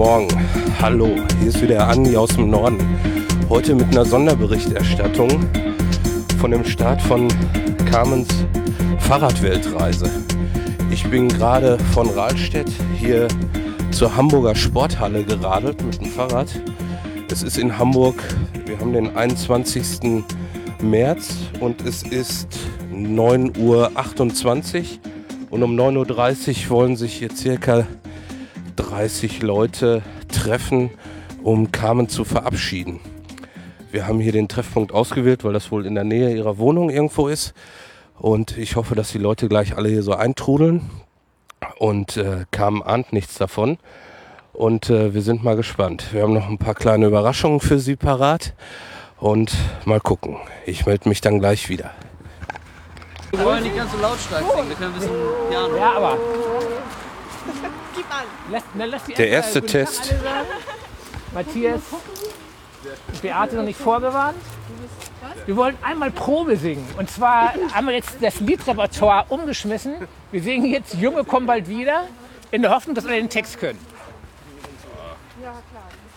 Morgen. Hallo, hier ist wieder Andi aus dem Norden. Heute mit einer Sonderberichterstattung von dem Start von Carmens Fahrradweltreise. Ich bin gerade von Rahlstedt hier zur Hamburger Sporthalle geradelt mit dem Fahrrad. Es ist in Hamburg, wir haben den 21. März und es ist 9.28 Uhr und um 9.30 Uhr wollen sich hier circa 30 Leute treffen, um Carmen zu verabschieden. Wir haben hier den Treffpunkt ausgewählt, weil das wohl in der Nähe ihrer Wohnung irgendwo ist. Und ich hoffe, dass die Leute gleich alle hier so eintrudeln. Und äh, Carmen ahnt nichts davon. Und äh, wir sind mal gespannt. Wir haben noch ein paar kleine Überraschungen für Sie parat. Und mal gucken. Ich melde mich dann gleich wieder. Wir wollen nicht ganz so lautstark singen, wir können ein bisschen Piano. Ja, aber. Gib an. Lass, na, lass die Der erste guten Tag Test. alle sagen. Matthias, Beate noch nicht vorgewarnt. Wir wollen einmal Probe singen. Und zwar haben wir jetzt das Liedrepertoire umgeschmissen. Wir singen jetzt Junge kommen bald wieder, in der Hoffnung, dass alle den Text können.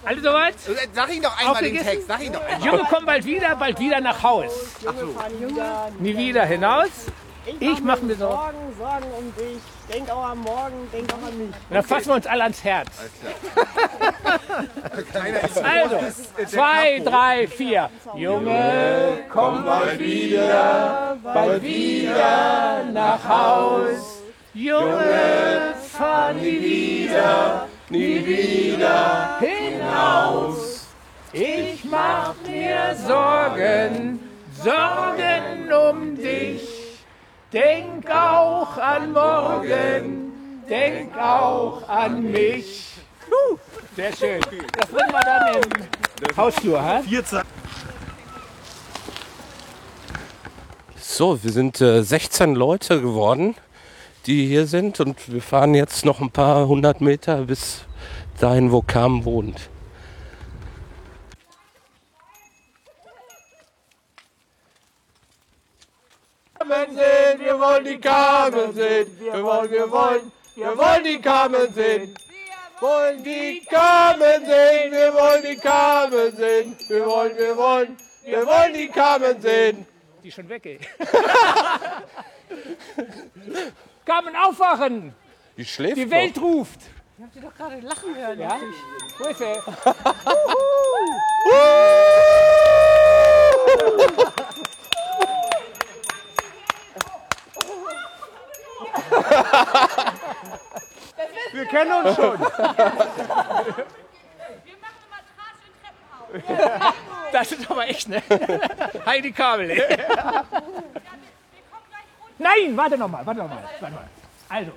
Alle soweit? Sag ihn doch einmal den Aufgegessen? Text, sag ihn doch einmal. Junge kommen bald wieder, bald wieder nach Haus. Nie wieder hinaus. Ich mach mir Sorgen. Sorgen, Sorgen um dich. Denk auch am Morgen, denk auch an mich. Und dann fassen wir uns alle ans Herz. Also, zwei, drei, vier. Junge, komm bald wieder, bald wieder nach Haus. Junge, fahr nie wieder, nie wieder hinaus. Ich mach mir Sorgen, Sorgen um dich. Denk auch an morgen, denk auch an mich. Sehr schön. Das bringen wir dann im Hausflur, ha? So, wir sind äh, 16 Leute geworden, die hier sind. Und wir fahren jetzt noch ein paar hundert Meter bis dahin, wo Carmen wohnt. Carmen sehen, wir wollen die Carmen sehen. Wir wollen, wir wollen, wir wollen die Carmen sehen. Wollen die Carmen sehen, wir wollen die Carmen sehen. Wir wollen, wir wollen, wir wollen die Carmen sehen. Die ist schon weg, ey. Carmen, aufwachen! Die schläft Die. Welt ruft! Ich hab sie doch gerade lachen hören. Ja? Wo ist er? Wir kennen uns schon. Das ist aber echt, ne? Heidi Kabel, ey. Nein, warte noch mal, warte noch mal, warte mal. Also,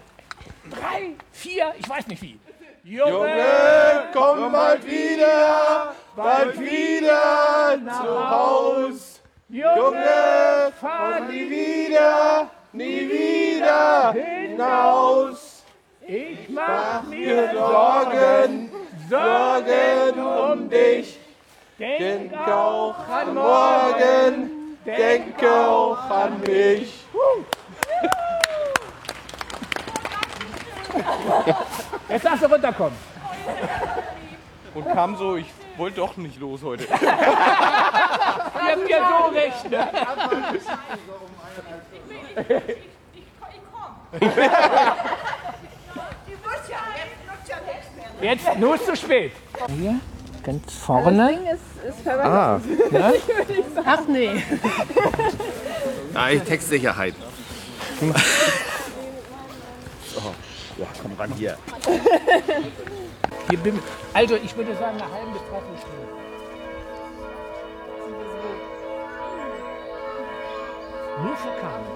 drei, vier, ich weiß nicht wie. Junge, komm bald wieder, bald wieder nach Haus. Junge, fahr nie wieder, nie wieder hinaus. Ich mach mir Sorgen, Sorgen um dich. Denk auch an morgen, denke auch an mich. Jetzt darfst du runterkommen. Und kam so, ich wollte doch nicht los heute. Ihr habt ja so recht. Ne? Jetzt nur ist zu spät. Hier, ganz vorne. Ah, Ach nee. Nein, Textsicherheit. so, ja, komm ran hier. Hier bin, also ich würde sagen eine halbe bis dreiviertel Stunde. Nur für Carmen.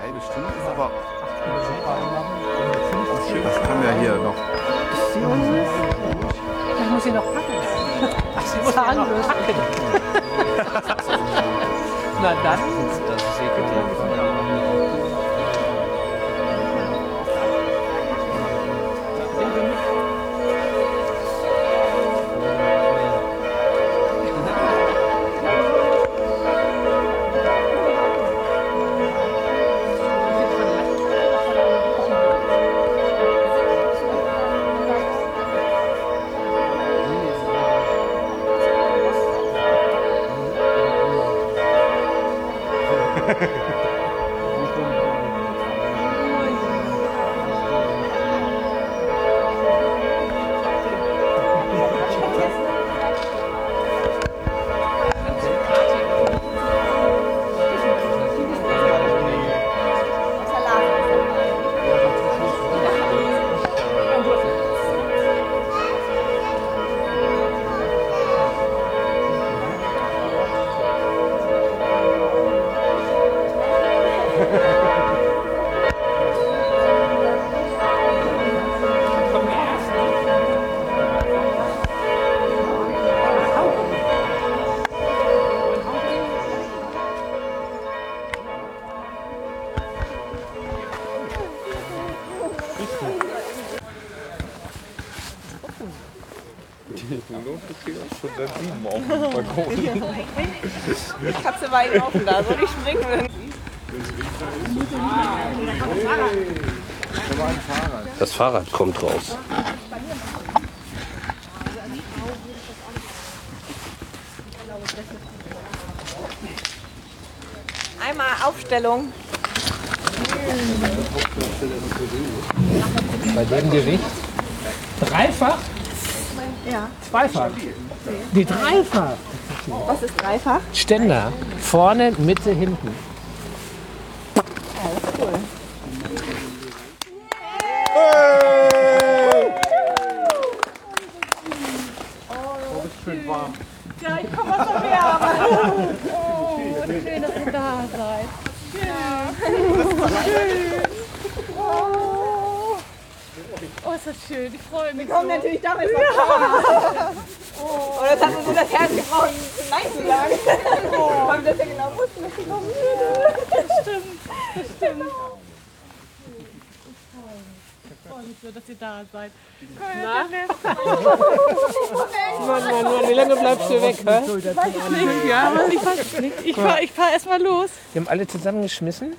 Halbe Stunde ist aber. Das kann ja hier noch. Ich muss sie noch packen. Ach, sie muss ja noch packen. Na dann. Katze war ihn offen da, soll ich springen? Das Fahrrad kommt raus. Einmal Aufstellung. Bei dem Gewicht? Dreifach? Ja. Zweifach? Die dreifach. Was ist dreifach? Ständer. Vorne, Mitte, hinten. Ja, ich komme aus der Wärme. Schön, dass ihr da seid. Oh, ist das schön. Ich freue mich. Kommt natürlich damit ja. Oh, das hat mir so das Herz gebrochen, Zu sagen. Weil wir das ja genau wussten, dass sie kommen würde. Das stimmt. Das stimmt. Ich freue mich so, dass ihr da seid. Mann, Mann, Mann, wie lange bleibst du weg? Hä? Ja, ich weiß nicht. Ich fahr, ich fahr erst mal los. Wir haben alle zusammengeschmissen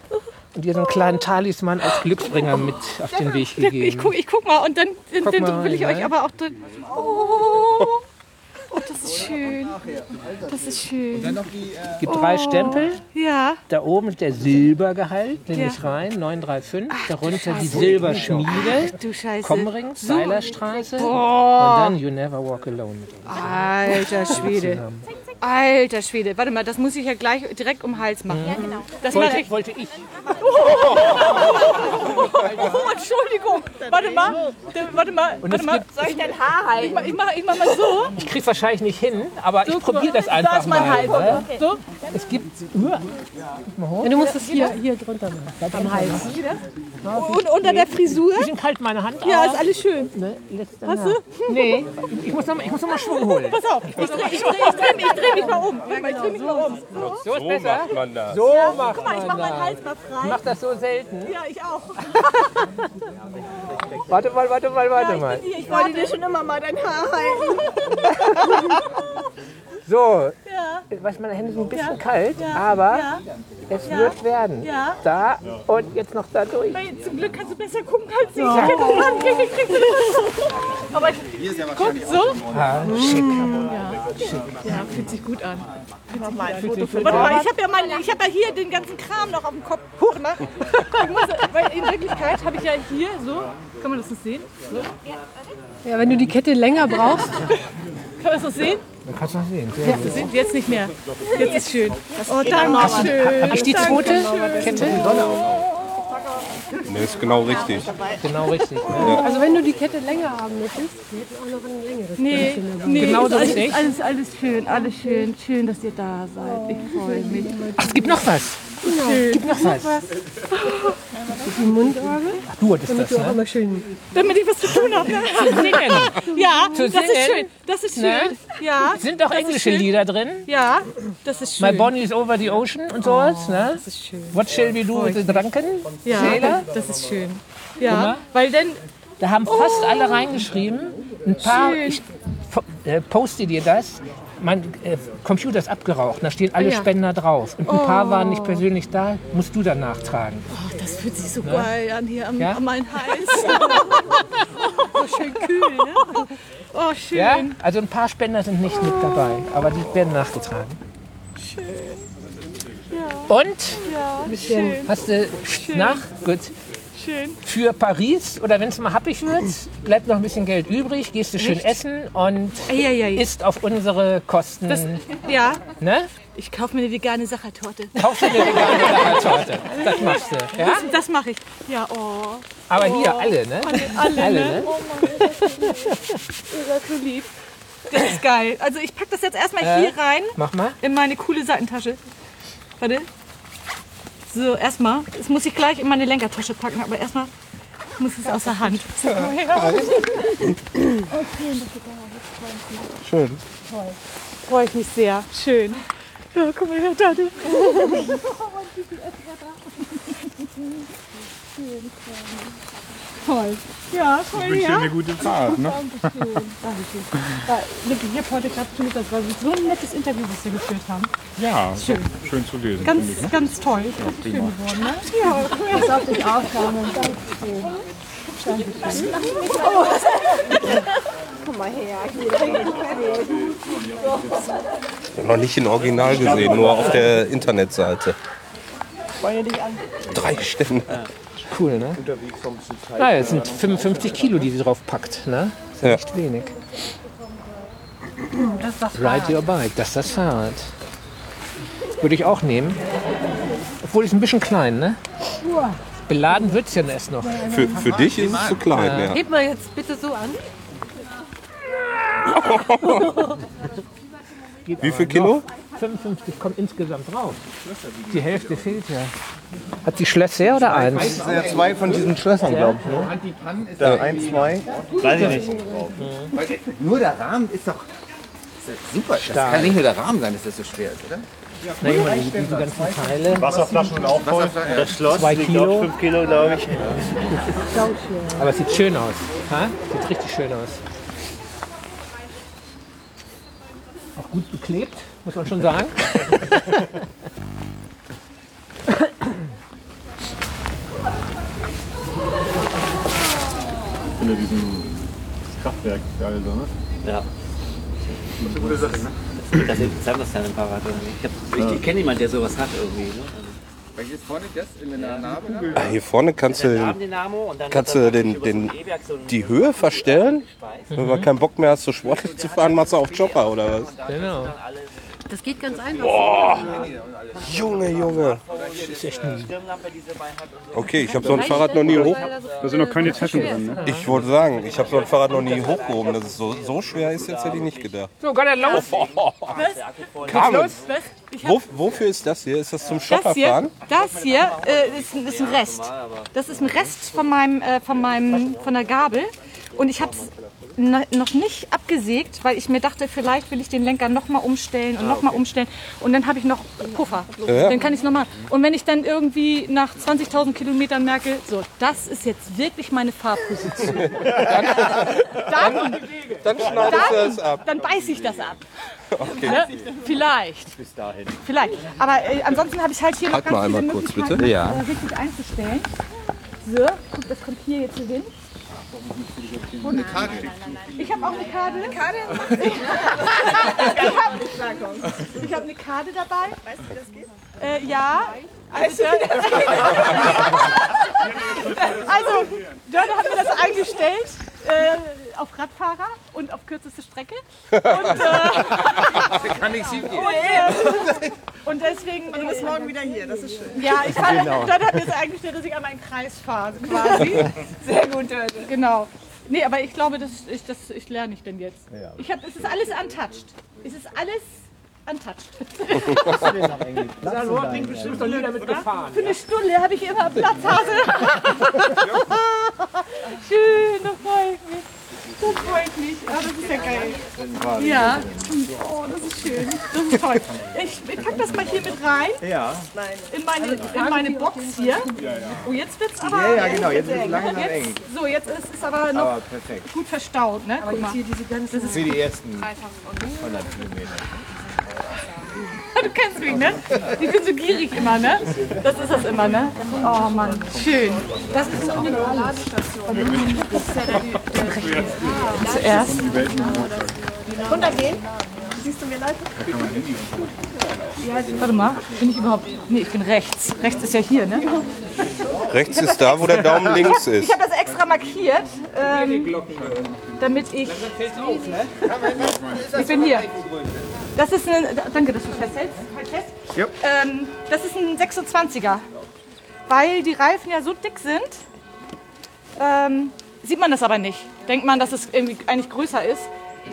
und dir so einen kleinen Talisman als Glücksbringer mit auf den Weg Ich gegeben. guck, ich guck mal und dann, dann, dann will ich euch ja. aber auch drin. Oh, oh, das ist schön. Das ist schön. Es gibt drei Stempel. Ja, Da oben ist der Silbergehalt, nehme Ja. ich rein, 935. Darunter die Silberschmiede, du Scheiße. Kommring, Seilerstraße. Und dann You Never Walk Alone alter Schwede. Alter Schwede. Warte mal, das muss ich ja gleich direkt um den Hals machen. Ja, genau. Das mache ich. Wollte, wollte ich. Oh, Entschuldigung. Warte mal. Warte mal. Warte mal. Soll ich dein Haar halten? Ich mach, ich mach mal so. Ich krieg's wahrscheinlich nicht hin, aber ich probiere das einfach Da ist mein mal. Hals. ne? So. Es gibt. Du musst es hier, hier drunter machen. Am Hals. Und unter der Frisur? bisschen kalt meine Hand. Ja, ist alles schön. Ne, Hast du? Nee, ich muss noch mal, ich muss noch mal Schwung holen. Pass auf. Ich dreh, ich dreh, ich dreh, mich- ich dreh mich mal um. Ich dreh mich mal um. So ist besser. man das. So macht Guck mal, ich man mach meinen das. Hals mal frei. Ich mach das so selten. Ja, ich auch. Warte mal, warte mal, warte mal. Hier, ich Ich wollte warte. dir schon immer mal dein Haar halten. So, Ja, was meine Hände sind ein bisschen kalt, aber ja. es wird werden. Ja. Da und jetzt noch da durch. Hey, Zum Glück kannst du besser gucken als ich. Ich hätte das gar nicht hingekriegt. Aber ich, guck, so. Ah, schick. Ja, fühlt sich gut an. Fühlt sich gut an. Warte mal, ich habe ja, mein- ich hab ja hier den ganzen Kram noch auf dem Kopf. Ich muss, weil in Wirklichkeit habe ich ja hier so. Kann man das nicht sehen? So. Ja, wenn du die Kette länger brauchst, Kann man das noch sehen? Man kann es noch sehen. Sehr Jetzt, ist- jetzt nicht mehr. Jetzt ist schön. Oh, danke schön. Habe ich die zweite Kette? Ne, ist genau richtig. Genau richtig. Ne? also wenn du die Kette länger haben möchtest, wir hätten auch noch ein längeres. Nee, nee, Genau alles, richtig. alles, alles schön, alles schön. Schön, dass ihr da seid. Ich freue mich. Ach, es gibt noch was. Es gibt noch was. Die Mundorgel, Ach, du hattest das, du auch ne? immer schön. Damit ich was zu tun habe. Ne? Singen. Ja, Zu das ist schön. Das ist Ne? schön. Ja, Sind auch englische. Lieder drin. Ja, das ist schön. My Bonnie is over the ocean und sowas. Ne? Das ist schön. What shall we do with the drunken Ja, sailor? das ist schön. Ja, weil dann, Da haben fast alle reingeschrieben. Ein paar, Schön. ich äh, poste dir das. Mein äh, Computer ist abgeraucht, da stehen alle Ja. Spender drauf. Und ein paar waren nicht persönlich da, musst du dann nachtragen. oh, das fühlt sich so geil an hier am, Ja? an meinen Hals. oh, schön kühl, ne? Oh, schön. Ja? Also ein paar Spender sind nicht mit dabei, aber die werden nachgetragen. Und Ja, schön, hast du nach? Gut. Schön. Für Paris oder wenn es mal happig wird, bleibt noch ein bisschen Geld übrig, gehst du schön essen und ja. isst auf unsere Kosten. Das, ja, ne? ich kaufe mir eine vegane Sachertorte. Kaufst du dir eine vegane Torte. Das machst du. Ja? Das, das mache ich. Ja, oh. Aber hier alle, ne? Alle, Alle, ne? ne? Oh Mann, ihr seid so lieb. Das ist geil. Also ich packe das jetzt erstmal Äh? hier rein Mach mal. in meine coole Seitentasche. Warte. So, erstmal, das muss ich gleich in meine Lenkertasche packen, aber erstmal muss es aus der Hand. So, ja. Schön. Freue ich mich sehr. Schön. Ja, komm mal her, Tante. Toll. Ja, toll, Ich wünsche dir ja. eine gute Fahrt. Ne? Dankeschön. Dankeschön. Da, wirklich, ich habe heute gerade schon gesagt, das war so ein nettes Interview, was wir geführt haben. Ja, Schön. schön zu lesen. Ganz, ich, ne? ganz toll. Schön geworden, ne? Ja, Das auf dich aufgaben. Dankeschön. Komm mal her. Noch nicht in Original gesehen, nur auf der Internetseite. Drei Stände. Cool, ne? Ja, es sind 55 Kilo, die sie drauf packt, ne? Ist ja Ja. nicht wenig. das ist das Ride your bike, das ist das Fahrrad. Würde ich auch nehmen. Obwohl ist ein bisschen klein, ne? Beladen wird es ja erst noch. Für, für dich ist es zu klein, ja. Heb mal jetzt bitte so an. Wie viel Kilo? 55 kommt insgesamt drauf. Die Hälfte fehlt ja. Hat sie Schlösser oder eins? Ja, zwei von diesen Schlössern, glaube ich. Ne? Da, ein, zwei. Weiß ich nicht. Nur der Rahmen ist doch ist doch super. Das kann nicht nur der Rahmen sein, dass das so schwer ist, oder? Na, guck mal, die, diese ganzen Teile. Wasserflaschen und auch voll. Das Schloss Zwei Kilo. Kilo, glaube ich. Aber es sieht schön aus. Ha? Sieht richtig schön aus. Auch gut beklebt, muss man schon sagen. Ich finde diesen Kraftwerk geil, so, ne? Ja. Das ist eine gute Sache, ne? Das ist dein Fahrrad oder nicht. Ich, ich kenne jemanden, der sowas hat irgendwie. Ne? Ist vorne das in der Narbe? Ah, hier vorne kannst du kannst du den- den- ein ein- die Höhe verstellen. Wenn du keinen Bock mehr hast, so sportlich zu fahren, machst du auf Chopper oder was? Genau. Das geht ganz einfach. Junge, Junge. Sie dabei hat und so. Okay, ich habe so ein Fahrrad noch nie hoch. Da sind noch keine Taschen drin, ne? Ich wollte sagen, ich habe so ein Fahrrad noch nie hochgehoben. Dass es so, so schwer ist, jetzt hätte ich nicht gedacht. So, kann er laufen. Carmen, Ich wo, wofür ist das hier? Ist das zum Das hier, das hier äh, ist, ein- ist ein Rest. Das ist ein Rest von meinem, äh, von meinem, von der Gabel. Und ich habe es noch nicht abgesägt, weil ich mir dachte, vielleicht will ich den Lenker noch mal umstellen und noch mal umstellen. Und dann habe ich noch Puffer. Dann kann ich es nochmal. Und wenn ich dann irgendwie nach 20.000 Kilometern merke, so, das ist jetzt wirklich meine Fahrposition, dann, Dann schneidest du das ab. dann beiße ich das ab. Ne? Vielleicht. Bis dahin. Vielleicht. Aber äh, ansonsten habe ich halt hier noch Halt ganz mal einmal viele kurz, bitte. Ja. äh, richtig einzustellen. So, guck, das kommt hier jetzt so hin. Eine Karte. Ich habe auch eine Karte. Eine Karte? ich habe eine Karte dabei. Weißt du, wie das geht? Äh, ja. Also, also Dörte hat mir das eingestellt äh, auf Radfahrer und auf kürzeste Strecke. Und, äh, Kann nicht schief gehen. und, äh, und deswegen. Du bist morgen wieder hier, das ist schön. Ja, ich fand, Dörte hat mir das eingestellt, dass ich einmal einen Kreis fahre, quasi. Sehr gut, Leute. Genau. Nee, aber ich glaube, das, ich, das ich lerne ich denn jetzt. Ich hab, es ist alles untouched. Es ist alles untouched. bestimmt noch nie damit gefahren. Für eine Stunde habe ich immer Platz, Hase. Schön, das freut mich. Das freut mich. Ah, das ist ja geil. Ja. Oh, das ist schön. Das ist toll. Ich, ich pack das mal hier mit rein. Ja. In meine, in meine Box hier. Oh, jetzt wird's aber. Ja, ja, genau. Jetzt ist es langsam eng. So, jetzt ist es aber noch Aber gut verstaut, ne? Guck mal. Für die ersten 100 Kilometer. Du kennst mich, ne? Ich bin so gierig immer, ne? Das ist das immer, ne? Oh Mann, schön. Das ist so eine Ladestation. Zuerst. Runtergehen? Siehst du mir leid? Warte mal, bin ich überhaupt. Nee, ich bin rechts. Rechts ist ja hier, ne? Rechts ist da, wo der Daumen links ist. Ich habe das extra markiert, ähm, damit ich. Ich bin hier. Das ist ein. Danke, dass du festhältst. Halt fest. Ähm, das ist ein 26er. Weil die Reifen ja so dick sind, ähm, sieht man das aber nicht. Denkt man, dass es irgendwie eigentlich größer ist.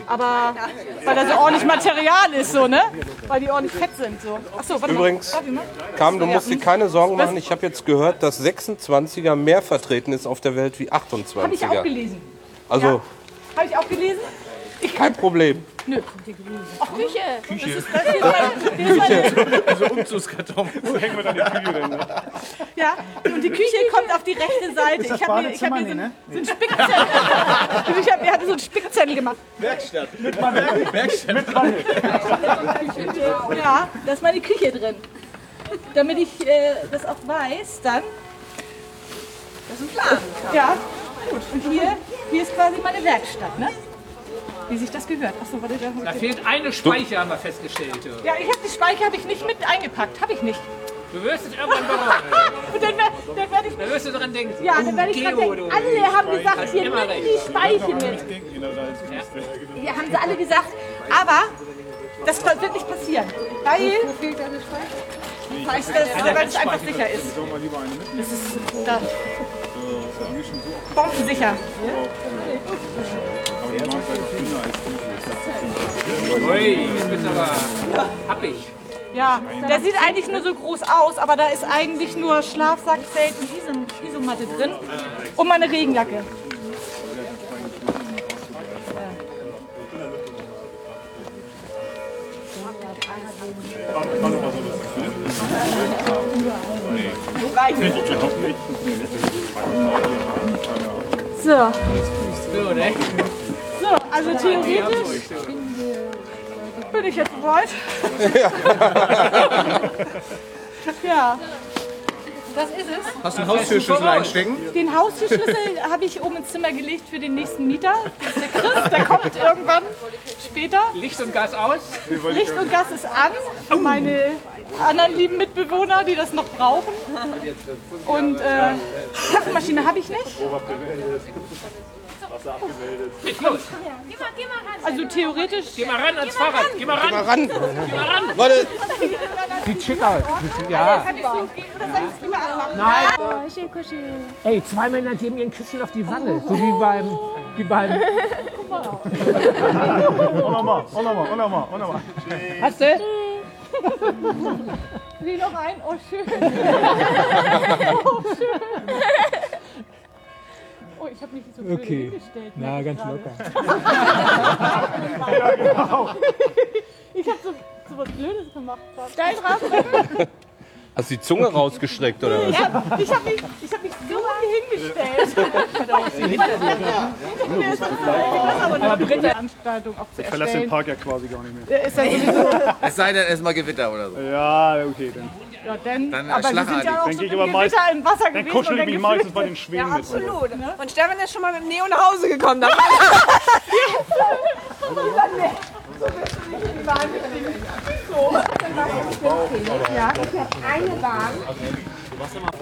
Aber weil da so ordentlich Material ist, so, ne? Weil die ordentlich fett sind, so. Achso, warte Übrigens, mal. Warte mal. Kam, du musst dir keine Sorgen machen. Ich habe jetzt gehört, dass 26er mehr vertreten ist auf der Welt wie Habe ich auch 28er. gelesen. Also Habe ich auch gelesen? Kein Problem. Nö. Ach, Küche. Küche. Das ist, das hier ist meine, hier ist meine, So Umzugskarton. Wo hängen wir dann die Küche denn? Ne? ja, und die Küche kommt auf die rechte Seite. Ich habe mir, ich hab mir so, einen- so einen Spickzettel. ich hab, mir hatte so einen Spickzettel gemacht. Werkstatt. Mit Mann. Werkstatt. Mit. Ja, da ist meine Küche drin. Damit ich äh, das auch weiß, dann. Das ist ein Plan. Ja, gut. Und hier, hier ist quasi meine Werkstatt, ne? Wie sich das gehört. Achso, warte, da Da fehlt eine Speicher, haben wir festgestellt. Ja, ich habe die Speicher habe ich nicht mit eingepackt. Habe ich nicht. Du wirst es irgendwann bereuen. Dann, dann werde ich. Da wirst du dran denken. Ja, dann werde ich dran denken. Alle haben gesagt, nimm recht. die Speicher mit. Ja, haben sie alle gesagt. Aber das wird nicht passieren. Weil. Weil es, das, weil es einfach sicher ist. Das ist da. Bombensicher. Aber happig. Ja, der sieht eigentlich nur so groß aus, aber da ist eigentlich nur Schlafsack, Zelt und Isom Isomatte drin. Und meine Regenjacke. So, So, ne? So, also theoretisch bin ich jetzt bereit. Ja, das ist es. Hast du einen Haustürschlüssel einstecken? Den Haustürschlüssel habe ich oben ins Zimmer gelegt für den nächsten Mieter. Das ist der Chris, der kommt irgendwann später. Licht und Gas aus. Licht und Gas ist an. Meine anderen lieben Mitbewohner, die das noch brauchen. Und äh, Kaffeemaschine habe ich nicht. Geht los. Also theoretisch. Geh mal ran ans Fahrrad. Geh mal ran. Mal ran. Geh mal ran. Warte, Sieht schick aus. Ja. Ich anmachen? Ey, zwei Männer geben ihren Küssen auf die Wange. So wie beim. Wie beim. Oh nochmal, oh nochmal, oh nochmal, oh nochmal. Hast du? Wie noch ein? Oh, schön. oh, schön. Oh, ich habe mich so blöd Okay. hingestellt. Na, ganz gerade. locker. Ich habe so, so was Blödes gemacht. Steil drauf. hast du die Zunge rausgestreckt oder was? Ja, ich habe mich, ich hab mich so hingestellt. Nee, ist das aber eine gute Veranstaltung auch zu Ich verlasse den. Park ja quasi gar nicht mehr. Der Ist ja sowieso. Es sei denn, es ist mal Gewitter oder so. Ja, okay, dann. Ja, denn, Dann, aber wir sind ja auch Dann so im meist- im Wasser Dann gewesen. kuschel und ich mich dann meistens bei den Schwänen mit. Absolut. Und Stefan ist schon mal mit Neo nach Hause gekommen. Da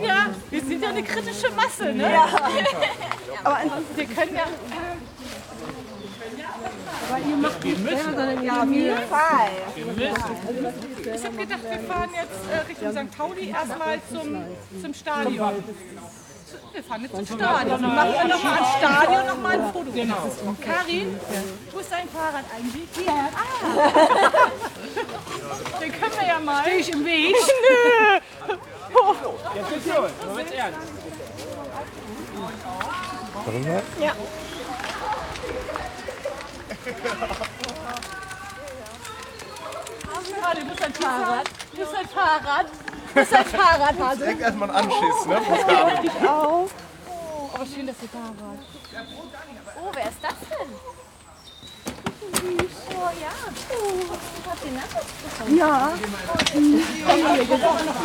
Ja, wir sind ja eine kritische Masse, ne? Ja. Aber wir können ja. Ja, auf jeden Fall. Ich habe gedacht, wir fahren jetzt äh, Richtung St. Pauli erstmal zum, zum Stadion. Wir fahren jetzt zum Stadion. Dann machen wir nochmal ans Stadion noch mal ein Foto. Genau. Karin, wo ist dein Fahrrad eigentlich? Hier. Ah. Den können wir ja mal. Stehe ich im Weg? Nö. Jetzt geht's los. Moment ernst. Ah, du bist ein Fahrrad. Du bist ein Fahrrad. Du bist ein Fahrrad, Hase. Direkt erstmal einen Anschiss, ne? Ich auch. Oh, aber schön, dass ihr da wart. Oh, wer ist das denn? Oh ja. Habt ihr Nachwuchs bekommen? Ja.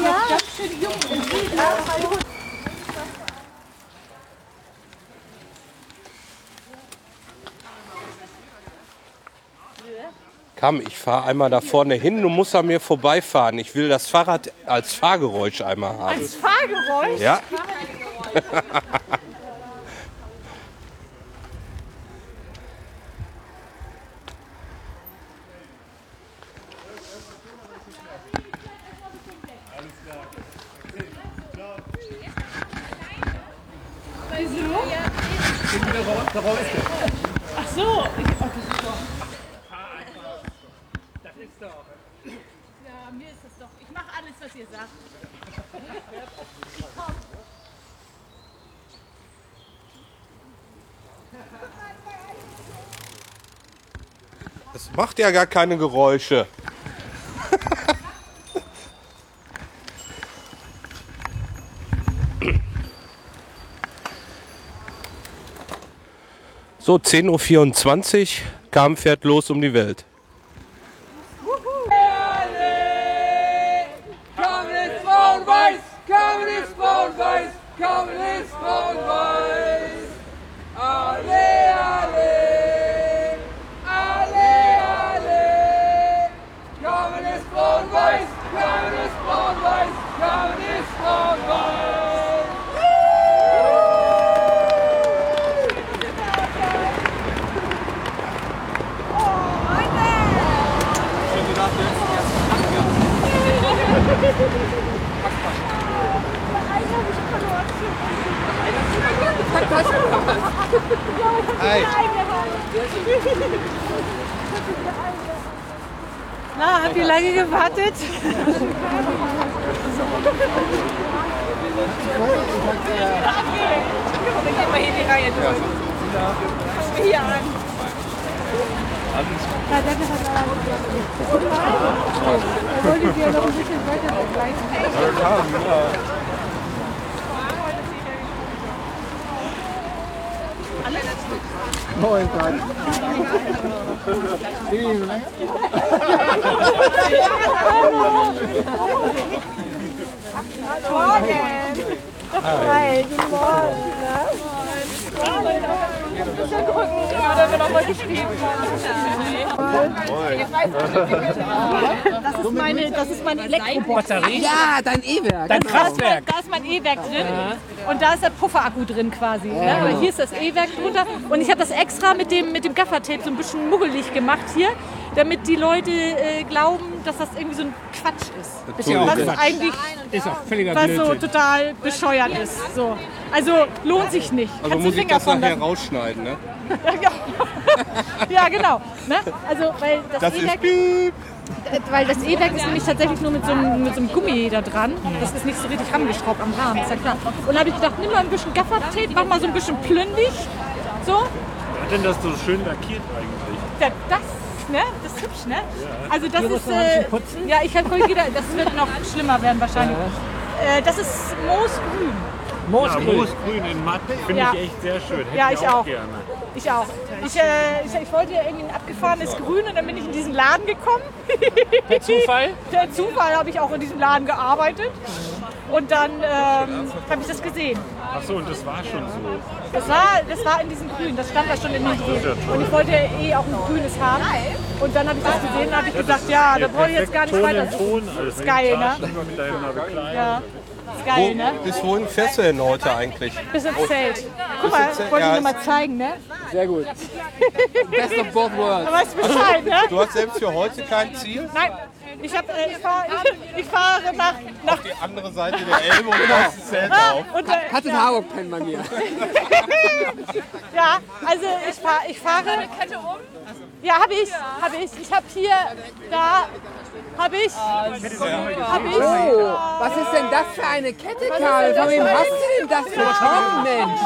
Ja. Ganz schön jung und süß. Komm, ich fahre einmal da vorne hin, du musst an mir vorbeifahren. Ich will das Fahrrad als Fahrgeräusch einmal haben. Als Fahrgeräusch. Ja? Ach so. so. Ich, oh, das ist doch. Das ist doch. Ja, mir ist das doch. Ich mache alles, was ihr sagt. Es macht ja gar keine Geräusche. So, 10.24 Uhr, Kam fährt los um die Welt. Kommunist braun weiß, Kommunist braun weiß, Kommunist braun weiß. Alle, alle, alle, alle. Kommunist braun weiß, Kommunist braun weiß, Kommunist braun weiß. Na, habt ihr lange gewartet? Dann gehen wir hier die Reihe durch. Fangen wir hier an. Er wollte sie ja noch ein bisschen weiter begleiten. Moin, Tag. Morgen. Hi, guten Morgen. Oder wir nochmal geschrieben Das ist meine, das ist mein Elektrobatterie. Ja, dein E-Werk. Dein Kraftwerk. Da ist mein E-Werk drin und da ist der Pufferakku drin quasi. Ne? Aber hier ist das E-Werk drunter und ich habe das extra mit dem, mit dem Gaffertape so ein bisschen muggelig gemacht hier, damit die Leute äh, glauben, dass das irgendwie so ein Quatsch ist. Ist ja auch was Quatsch. eigentlich Ist auch völliger was so Blödsinn. total bescheuert ist. So. Also lohnt sich nicht. Also Kannst muss ich Finger das von nachher lassen. rausschneiden, ne? Ja, genau. Ne? Also, weil das, Das ist E-Werk, äh, weil das E-Werk ist nämlich tatsächlich nur mit so, einem, mit so einem Gummi da dran. Das ist nicht so richtig rangeschraubt am Rahmen, ist ja klar. Und da habe ich gedacht, nimm mal ein bisschen Gaffertape, mach mal so ein bisschen plündig. So, Wer hat denn das so schön lackiert eigentlich? ja, das, ne? Das ist hübsch, ne? Also das Hier ist, äh, ja, ich habe wieder, das wird noch schlimmer werden wahrscheinlich. Äh, das ist Moosgrün. Ja, Moosgrün. Moosgrün in matt finde Ja. ich echt sehr schön. Hätte Ja, ich auch. gerne. Ich auch. Ich, äh, ich, ich wollte ja irgendwie ein abgefahrenes Grün und dann bin ich in diesen Laden gekommen. Per Zufall? Per Zufall habe ich auch in diesem Laden gearbeitet. Und dann ähm, habe ich das gesehen. Achso, und das war schon so. Das war, das war in diesem Grün, das stand da schon in dem Grün. Und ich wollte ja eh auch ein grünes haben. Und dann habe ich das gesehen und habe ich gesagt, ja, da brauche ich jetzt gar nicht Ton weiter. Ton, Das also ist geil, ne? Ja, ist geil, ne? Bis wohin fährst du denn heute eigentlich? Bis ins Zelt. Guck mal, Zelt, wollte ja, ich dir mal zeigen, ne? Sehr gut. Best of both worlds. Da weißt du Bescheid, ne? Du hast selbst für heute kein Ziel? Nein, ich, hab, äh, ich, fahr, ich, ich fahre nach, nach Die andere Seite der Elbe und das Zelt auf. und, äh, Hat in Harburg pennen bei mir. Ja, also ich, fahr, ich fahre. Ja, habe ich, habe ich. Ich habe hier, da, habe ich, habe ich. Oh, was ist denn das für eine Kette, Karl? Von wem hast du denn das bekommen, Mensch?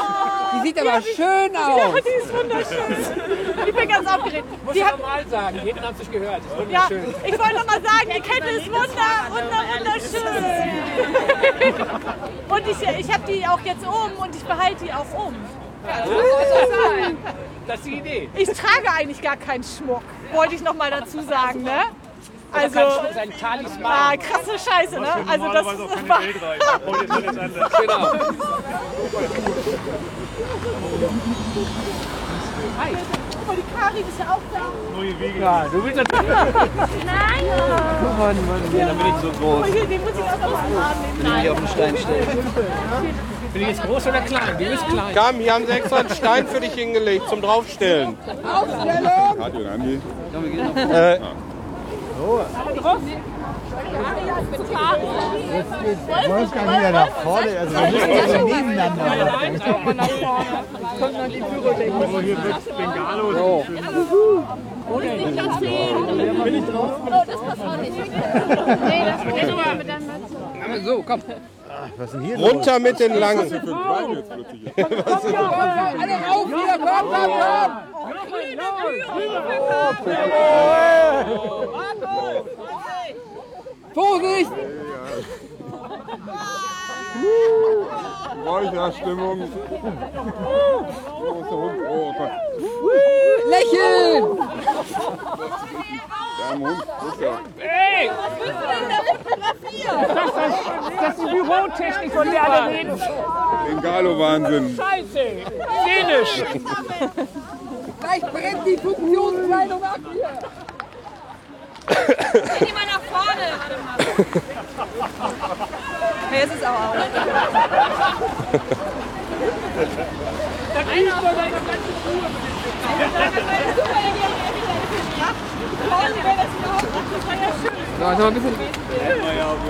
Die sieht aber schön Ja, aus. die ist wunderschön. Ich bin ganz aufgeregt. Die hat, Normal sagen, jeder hat sich gehört. Ist ja, wunderschön. ich wollte noch mal sagen, die Kette ist wunder, wunder, wunderschön. Und ich, ich habe die auch jetzt um und ich behalte die auch um. Das ist die Idee. Ich trage eigentlich gar keinen Schmuck, wollte ich noch mal dazu sagen, ne? Also, Also, sein Talisman. ah, krasse Scheiße, ne? Also das, Normalerweise auch das keine war, Welt rein. Heute ist alles anders. Genau. Guck mal, die Karin ist ja auch da. Neue Wege. Ja, du willst natürlich. Nein! Dann bin ich so groß. Oh, hier, den muss ich auch noch mal annehmen. Wenn ich auf den Stein stelle. Bin ich jetzt groß oder klein? Du bist klein. Kam, hier haben sie extra einen Stein für dich hingelegt zum Draufstellen. Äh, Wolfgang wieder nach vorne. Also wir müssen so nebeneinander. Kommt noch die Pyrotechnik. Oh, hier wird Bengalo. Bin ich drauf? Oh, das passt auch nicht. Nee, das geht aber mit deinem Mütze. So, komm. Was ist denn hier Runter mit den Langen. Alle rauf hier, komm, komm, komm! Vorsicht! Räucherstimmung. Oh Gott. Lächeln! Der Hund. Ist er. Ey! Das, das, das ist die Bürotechnik, von der alle reden. Bengalo-Wahnsinn. Scheiße! Dänisch! Gleich brennt die Funktionskleidung ab hier! Geh mal nach vorne. Okay, jetzt ist auch aus. Dann kriegst du deine ganze Ruhe. So, also ein bisschen.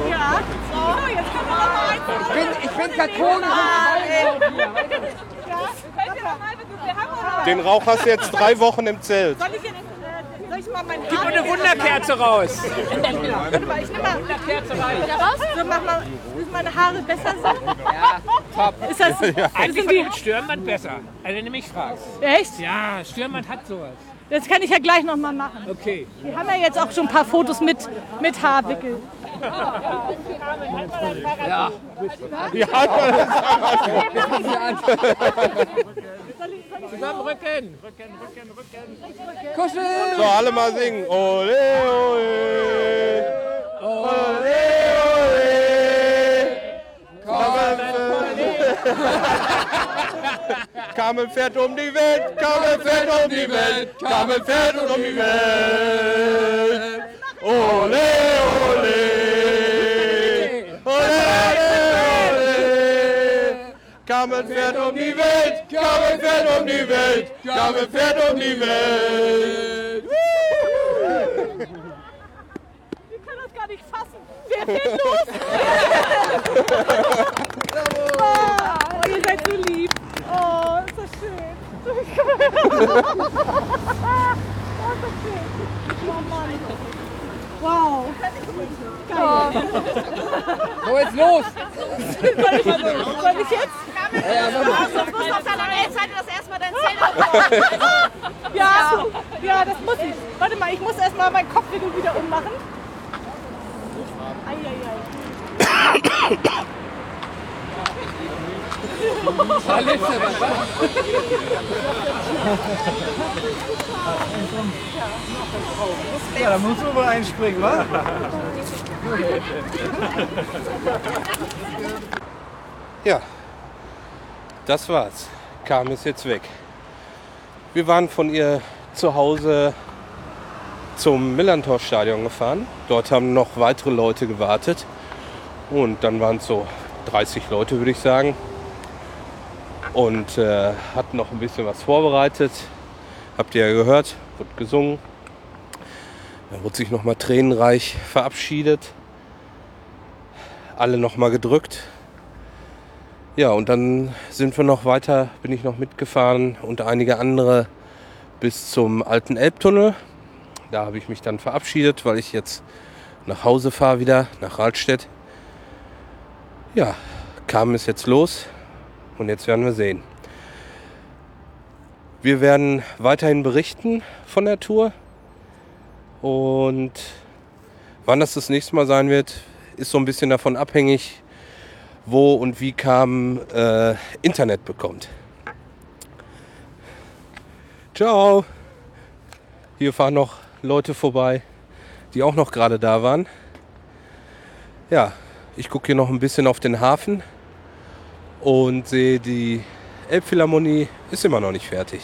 Ja, so, jetzt können wir noch mal Ich bin, ich bin katholisch Ja, noch noch. Den Rauch hast du jetzt drei Wochen im Zelt. Soll ich, hier, mal meine Gib mir eine Wunderkerze raus. Warte mal, ich nehme mal Wunderkerze rein. So, mach mal, müssen meine Haare besser sein? Ja, top. Ist das, Eigentlich finde ich mit Stirnband besser. Also wenn du mich fragst. echt? Ja, Stirnband hat sowas. Das kann ich ja gleich noch mal machen. Okay. Wir haben ja jetzt auch schon ein paar Fotos mit, mit Haarwickel. Ja. Zusammenrücken. kuscheln! So, alle mal singen. Ole, ole. Ole, ole. Kamel fährt um die Welt, Kamel fährt um die Welt, Kamel fährt um die Welt. Ole, ole. Ole, ole. Kamel fährt um die Welt, Kamel fährt um die Welt, Kamel fährt um die Welt. Wir können das gar nicht fassen. Wer fährt los? oh, ihr seid so lieb. Oh, ist das schön. oh, ist das schön. Oh Mann. Wow. Geil. So, jetzt los! Soll ich, soll ich jetzt? Ja, mal. Sonst musst du auf deiner Weltseite das erstmal dein Zelt ja, ja, das muss ich. Warte mal, ich muss erstmal meinen Kopfwickel wieder ummachen. Eieiei. Ja, da muss man wohl einspringen, wa? Ja, das war's. Kam ist jetzt weg. Wir waren von ihr zu Hause zum Millantor-Stadion gefahren. Dort haben noch weitere Leute gewartet. Und dann waren es so 30 Leute, würde ich sagen. Und äh, hatten noch ein bisschen was vorbereitet. Habt ihr ja gehört, wurde gesungen. Dann wurde sich nochmal tränenreich verabschiedet. Alle nochmal gedrückt. Ja, und dann sind wir noch weiter, bin ich noch mitgefahren und einige andere bis zum alten Elbtunnel. Da habe ich mich dann verabschiedet, weil ich jetzt nach Hause fahre wieder, nach Rahlstedt. Ja, kam es jetzt los und jetzt werden wir sehen. Wir werden weiterhin berichten von der Tour und wann das das nächste Mal sein wird, ist so ein bisschen davon abhängig, wo und wie Kam äh, Internet bekommt. Ciao. Hier fahren noch Leute vorbei, die auch noch gerade da waren. Ja, ich gucke hier noch ein bisschen auf den Hafen und sehe, die Elbphilharmonie ist immer noch nicht fertig.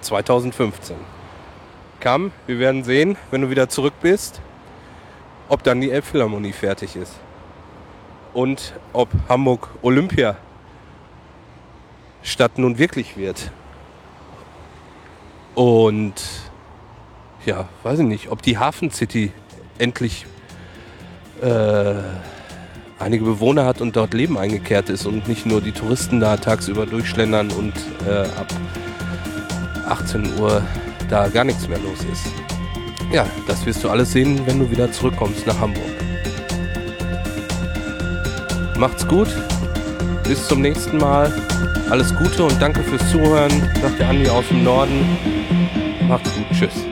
2015. Kam, wir werden sehen, wenn du wieder zurück bist, ob dann die Elbphilharmonie fertig ist und ob Hamburg Olympia Stadt nun wirklich wird. Und ja, weiß ich nicht, ob die Hafen City endlich äh, einige Bewohner hat und dort Leben eingekehrt ist und nicht nur die Touristen da tagsüber durchschlendern und äh, ab 18 Uhr da gar nichts mehr los ist. Ja, das wirst du alles sehen, wenn du wieder zurückkommst nach Hamburg. Macht's gut, bis zum nächsten Mal. Alles Gute und danke fürs Zuhören. Sagt der Andi aus dem Norden. Macht's gut, tschüss.